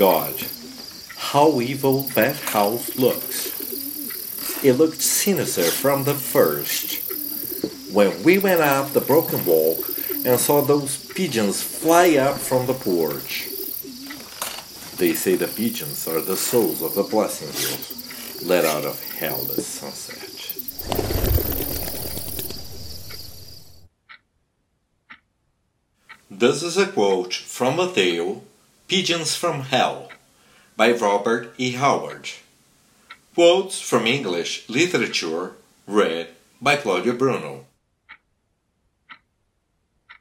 God, how evil that house looks. It looked sinister from the first. When we went up the broken walk and saw those pigeons fly up from the porch. They say the pigeons are the souls of the Blassenvilles let out of hell this sunset. This is a quote from a tale Pigeons from Hell by Robert E. Howard. Quotes from English literature read by Claudio Bruno.